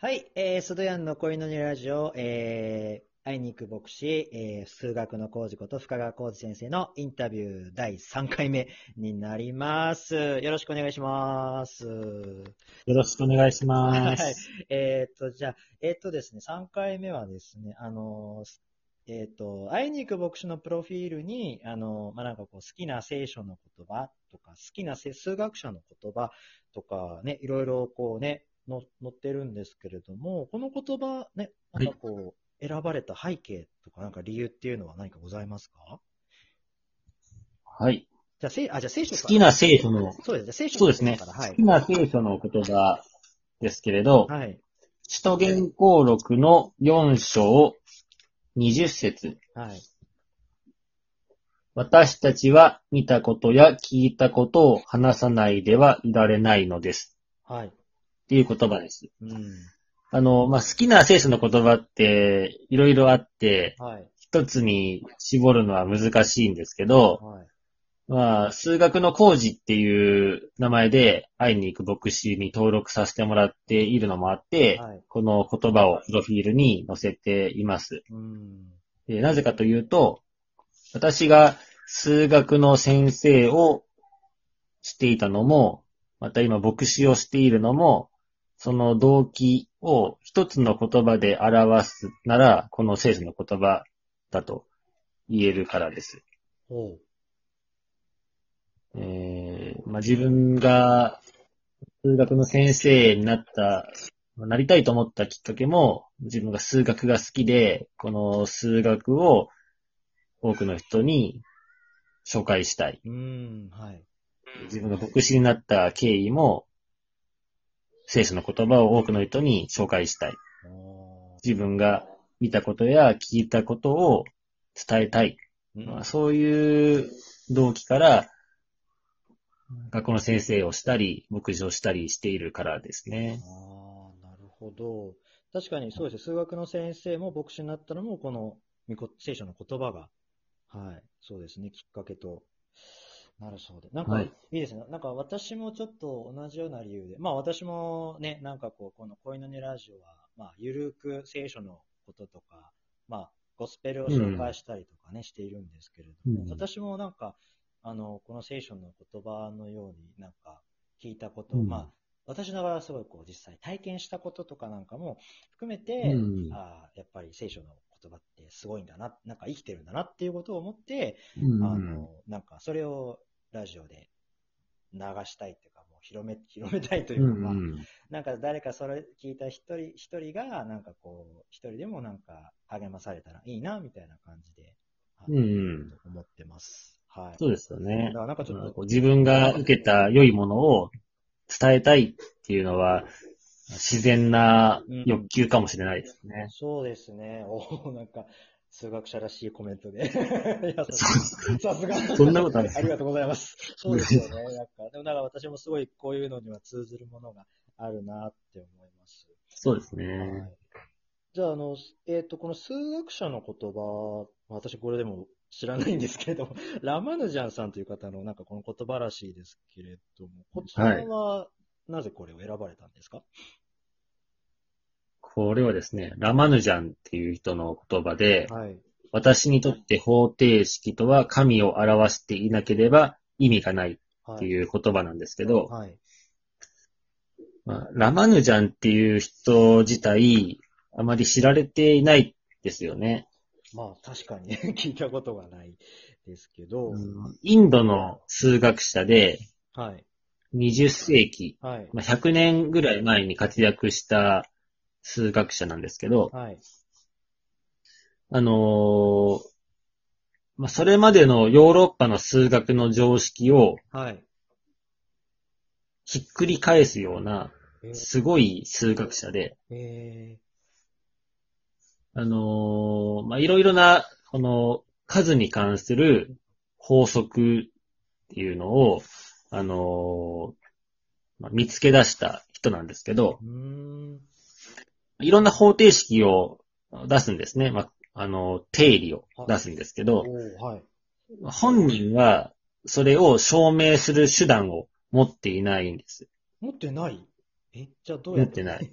はい、えー、スドヤンの恋のにラジオ、えー、会いに行く牧師、えー、数学の工事こと深川浩二先生のインタビュー第3回目になります。よろしくお願いします。よろしくお願いします。はい。えーっと、じゃあ、えーっとですね、3回目はですね、あのー、えーっと、会いに行く牧師のプロフィールに、あのー、まあ、なんかこう、好きな聖書の言葉とか、好きなせ数学者の言葉とかね、いろいろこうね、の載ってるんですけれども、この言葉ね、なんかこう、選ばれた背景とか、なんか理由っていうのは何かございますか？はい。じゃあ、せあ、じゃあ聖書から好きな聖書の、そうですね、聖書そうですね。から、はい好き。な聖書の言葉ですけれど、はい。使徒言行録の4章20節はい。私たちは見たことや聞いたことを話さないではいられないのです。はい。っていう言葉です。うん。あの、まあ、好きな聖書の言葉っていろいろあって、はい。一つに絞るのは難しいんですけど、はい。まあ、数学の工事っていう名前で会いに行く牧師に登録させてもらっているのもあって、はい。この言葉をプロフィールに載せています。うん。でなぜかというと、私が数学の先生をしていたのも、また今牧師をしているのも、その動機を一つの言葉で表すなら、この聖書の言葉だと言えるからです。ほう。えーまあ、自分が数学の先生になった、まあなりたいと思ったきっかけも、自分が数学が好きで、この数学を多くの人に紹介したい。うん。はい。自分が牧師になった経緯も、聖書の言葉を多くの人に紹介したい。お自分が見たことや聞いたことを伝えたい。ーまあ、そういう動機から、学校の先生をしたり、牧師をしたりしているからですね。ああ、なるほど。確かにそうですね。数学の先生も牧師になったのも、この聖書の言葉が、はい、そうですね、きっかけとなるそうで。なんか、はい。い、いですね。なんか私もちょっと同じような理由で、まあ私もね、なんかこう、この恋のねラジオは、まあ、ゆるく聖書のこととか、まあ、ゴスペルを紹介したりとかね、しているんですけれども、うん。私もなんか、あの、この聖書の言葉のようになんか聞いたこと、うん。まあ、私ながらすごいこう実際体験したこととかなんかも含めて、うんああやっぱり聖書の言葉ってすごいんだな、なんか生きてるんだなっていうことを思って、うん。あの、なんかそれをラジオで流したいっていうか、もう広め、広めたいといううか、まあんなんか誰かそれ聞いた一人、一人が、なんかこう、一人でもなんか励まされたらいいな、みたいな感じで、うん思ってます。はい。そうですよねだか。らなんかちょっと、こう自分が受けた良いものを伝えたいっていうのは、自然な欲求かもしれないですね。そうですね。おーなんか、数学者らしいコメントで。ささすが。そんなことないありがとうございます。そうですよね。なんか、でもなんか私もすごいこういうのには通ずるものがあるなって思います。そうですはね。い。じゃあ、あの、えっ、と、この数学者の言葉、私これでも知らないんですけれども、ラマヌジャンさんという方のなんかこの言葉らしいですけれども、こちらはなぜこれを選ばれたんですか、これはですね、ラマヌジャンっていう人の言葉で、はい。私にとって方程式とは神を表していなければ意味がないはい。っていう言葉なんですけど、はい。まあ、ラマヌジャンっていう人自体、あまり知られていないですよね。まあ、確かに 聞いたことがないですけど、インドの数学者ではい。20世紀、はい。まあ、100年ぐらい前に活躍した数学者なんですけど、はい。あのーまあ、それまでのヨーロッパの数学の常識をはい。ひっくり返すようなえすごい数学者で、えあのーまあ、いろいろな、この数に関する法則っていうのを、あのーまあ、見つけ出した人なんですけど。いろんな方程式を出すんですね。まあ、あの、定理を出すんですけど、はい。本人はそれを証明する手段を持っていないんです。持ってない？え、じゃあどうやって？持ってない。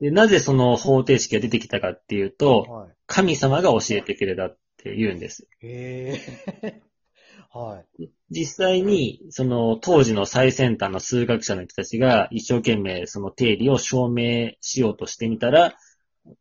で、なぜその方程式が出てきたかっていうと、はい。神様が教えてくれたって言うんです。へえ。はい。実際に、その当時の最先端の数学者の人たちが一生懸命その定理を証明しようとしてみたら、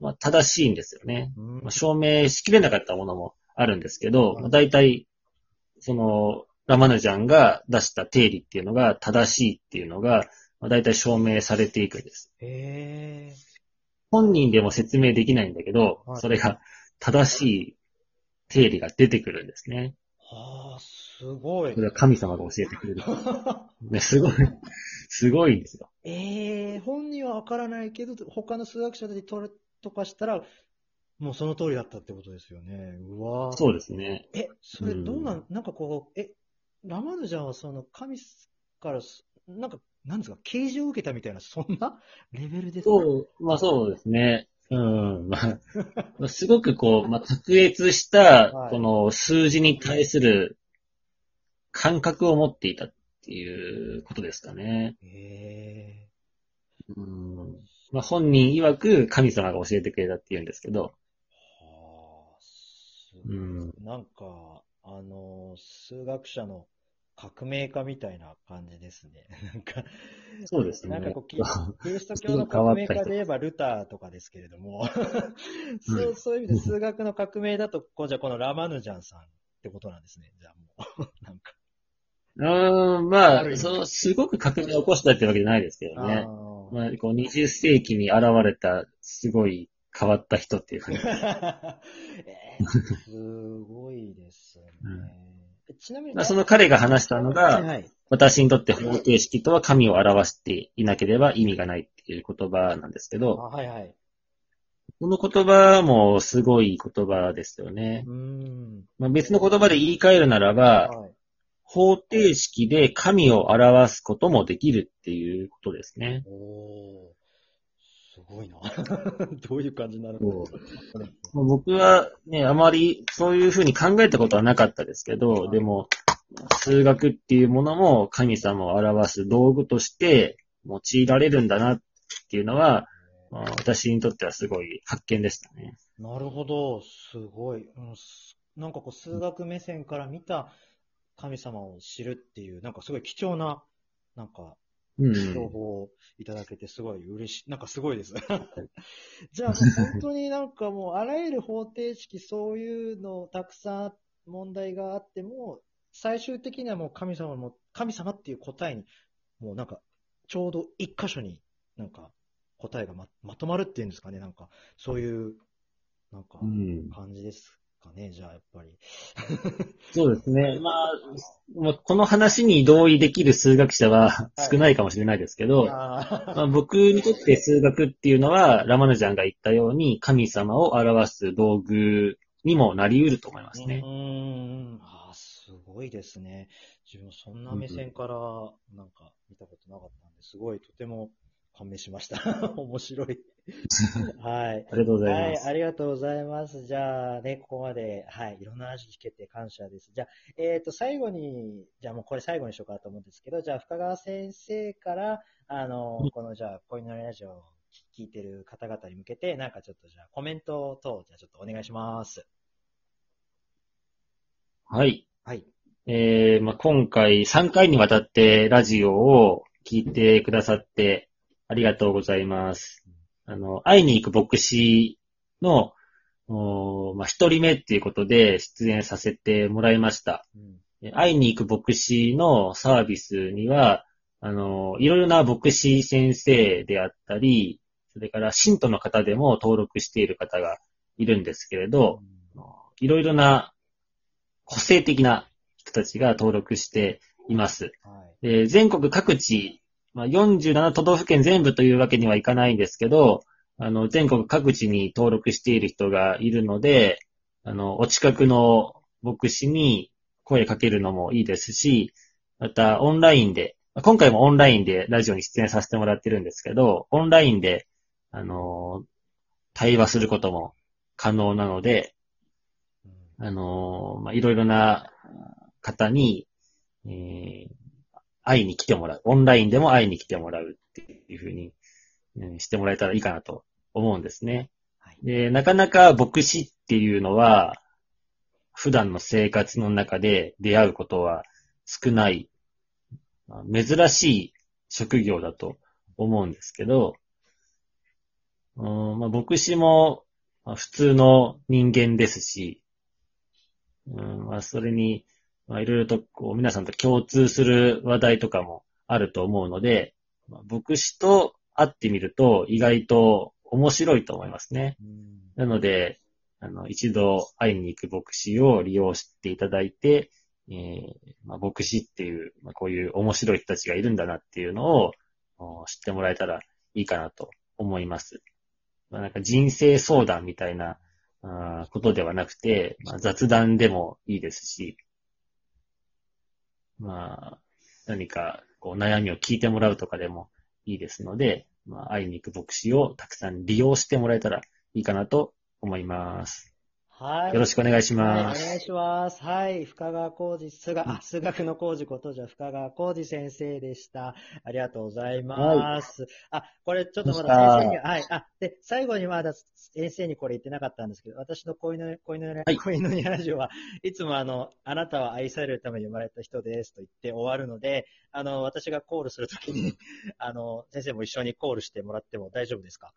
まあ、正しいんですよね。うんまあ、証明しきれなかったものもあるんですけど、はいまあ大体、その、ラマヌジャンが出した定理っていうのが正しいっていうのが、まあ、大体証明されていくんです。本人でも説明できないんだけど、はいそれが正しい定理が出てくるんですね。はあ、すごいそ。れは神様が教えてくれる。ね、すごい、すごいんですよ。ええ本人はわからないけど、他の数学者たちとれとかしたら、もうその通りだったってことですよね。うわそうですね。え、それうんどうなん、なんかこう、え、ラマヌジャンはその神からす、なんか、なんですか、啓示を受けたみたいな、そんな？レベルですか？そう、まあそうですね。うん、まあ、すごくこう、まあ、卓越したはい、この数字に対する感覚を持っていたっていうことですかね。へうん、まあ本人曰く神様が教えてくれたって言うんですけど、え。はあ、すごい。うんなんか、あの、数学者の革命家みたいな感じですね。なんか、そうですね。なんかこう、キ キリスト教の革命家で言えばルターとかですけれども、そううそういう意味で数学の革命だと、こうじゃあこのラマヌジャンさんってことなんですね。じゃあもう、なんか。うーん、まあ、その、すごく革命を起こしたってわけじゃないですけどね。あーまあ、こう20世紀に現れた、すごい変わった人っていうふうに。えーすごいですね。ちなみに、まあ、その彼が話したのが、はいはい。私にとって方程式とは神を表していなければ意味がないっていう言葉なんですけあど、はいはい。この言葉もすごい言葉ですよねう。ーん。まあ、別の言葉で言い換えるならば、はい。方程式で神を表すこともできるっていうことですね。おー。すごいな。どういう感じになるそのまあ僕はね、あまりそういうふうに考えたことはなかったですけど、はいでも、数学っていうものも神様を表す道具として用いられるんだなっていうのは、まあ、私にとってはすごい発見でしたね。なるほど。すごい。うんすなんかこう、数学目線から見た神様を知るっていう、なんかすごい貴重な、なんか、うん。情報をいただけてすごい嬉しい。なんかすごいです。じゃあ本当になんかもうあらゆる方程式そういうのたくさん問題があっても、最終的にはもう神様も、神様っていう答えに、もうなんかちょうど一箇所になんか答えがままとまるっていうんですかね。なんかそういう、なんかうん。感じですかね。じゃあやっぱり。そうですね。まあ、もうこの話に同意できる数学者は少ないかもしれないですけど、あまあ、僕にとって数学っていうのは、ラマヌジャンが言ったように、神様を表す道具にもなり得ると思いますうね。ーん。あーすごいですね。自分そんな目線からなんか見たことなかったんで、すごいとても感銘しました。面白い。はい。ありがとうございはい、ます。ありがとうございます。じゃあね、ここまで、はい、いろんな話聞けて感謝です。じゃあ、えっ、と、最後に、じゃあもうこれ最後にしようかと思うんですけど、じゃあ深川先生から、あのうん、このじゃあ、恋のラジオを聞いてる方々に向けて、なんかちょっとじゃあコメント等、じゃあちょっとお願いします。はい。はい。えーまあ、今回3回にわたってラジオを聞いてくださってありがとうございます。あの、会いに行く牧師の、おーまあ、一人目っていうことで出演させてもらいました。うんえ会いに行く牧師のサービスには、あの、いろいろな牧師先生であったり、それから信徒の方でも登録している方がいるんですけれど、いろいろな個性的な人たちが登録しています。はい。で全国各地、まあ、47都道府県全部というわけにはいかないんですけど、あの、全国各地に登録している人がいるので、あの、お近くの牧師に声かけるのもいいですし、またオンラインで、まあ今回もオンラインでラジオに出演させてもらってるんですけど、オンラインで、あの、対話することも可能なので、うん。あのーまあ、いろいろな方に、えー会いに来てもらう。オンラインでも会いに来てもらうっていうふうにうんしてもらえたらいいかなと思うんですね。はい。で、なかなか牧師っていうのは、普段の生活の中で出会うことは少ない、まあ珍しい職業だと思うんですけど、うんまあ、牧師もまあ普通の人間ですし、うんまあ、それに、まあ、いろいろとこう皆さんと共通する話題とかもあると思うので、まあ牧師と会ってみると意外と面白いと思いますね。うんなので、あの、一度会いに行く牧師を利用していただいて、えーまあ、牧師っていう、まあ、こういう面白い人たちがいるんだなっていうのをお知ってもらえたらいいかなと思います。まあ、なんか人生相談みたいなあーことではなくて、まあ、雑談でもいいですし、まあ、何かこう悩みを聞いてもらうとかでもいいですので、まあ、会いに行く牧師をたくさん利用してもらえたらいいかなと思います。はい。よろしくお願いしはい、おます。願いします。はい。深川浩二、数学、あ、数学の浩二ことじゃ深川浩二先生でした。ありがとうございます。あ、これちょっとまだ先生に、はい。あ、で、最後にまだ先生にこれ言ってなかったんですけど、私の恋の、恋の、はい恋のラジオはいつもあの、あなたは愛されるために生まれた人ですと言って終わるので、あの、私がコールするときに、あの、先生も一緒にコールしてもらっても大丈夫ですか？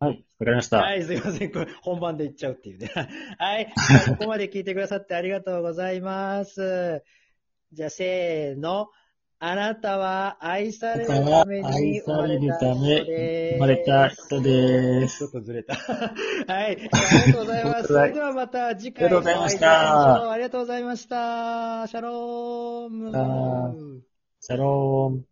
はい、わかりました。はい、すいません。これ本番で言っちゃうっていうね。はい。ここまで聞いてくださってありがとうございます。じゃあ、せーの。あなたは愛されるために生まれた人です。生まれた人ですちょっとずれた。はい。ありがとうございます。それではまた次回ありがとうございましたお会いしましょうありがとうございました。シャローム。あシャローン。